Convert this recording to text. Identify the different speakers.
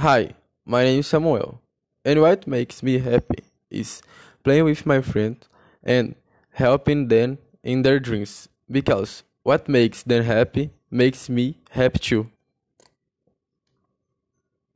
Speaker 1: Hi, my name is Samuel, and what makes me happy is playing with my friends and helping them in their dreams because what makes them happy makes me happy too.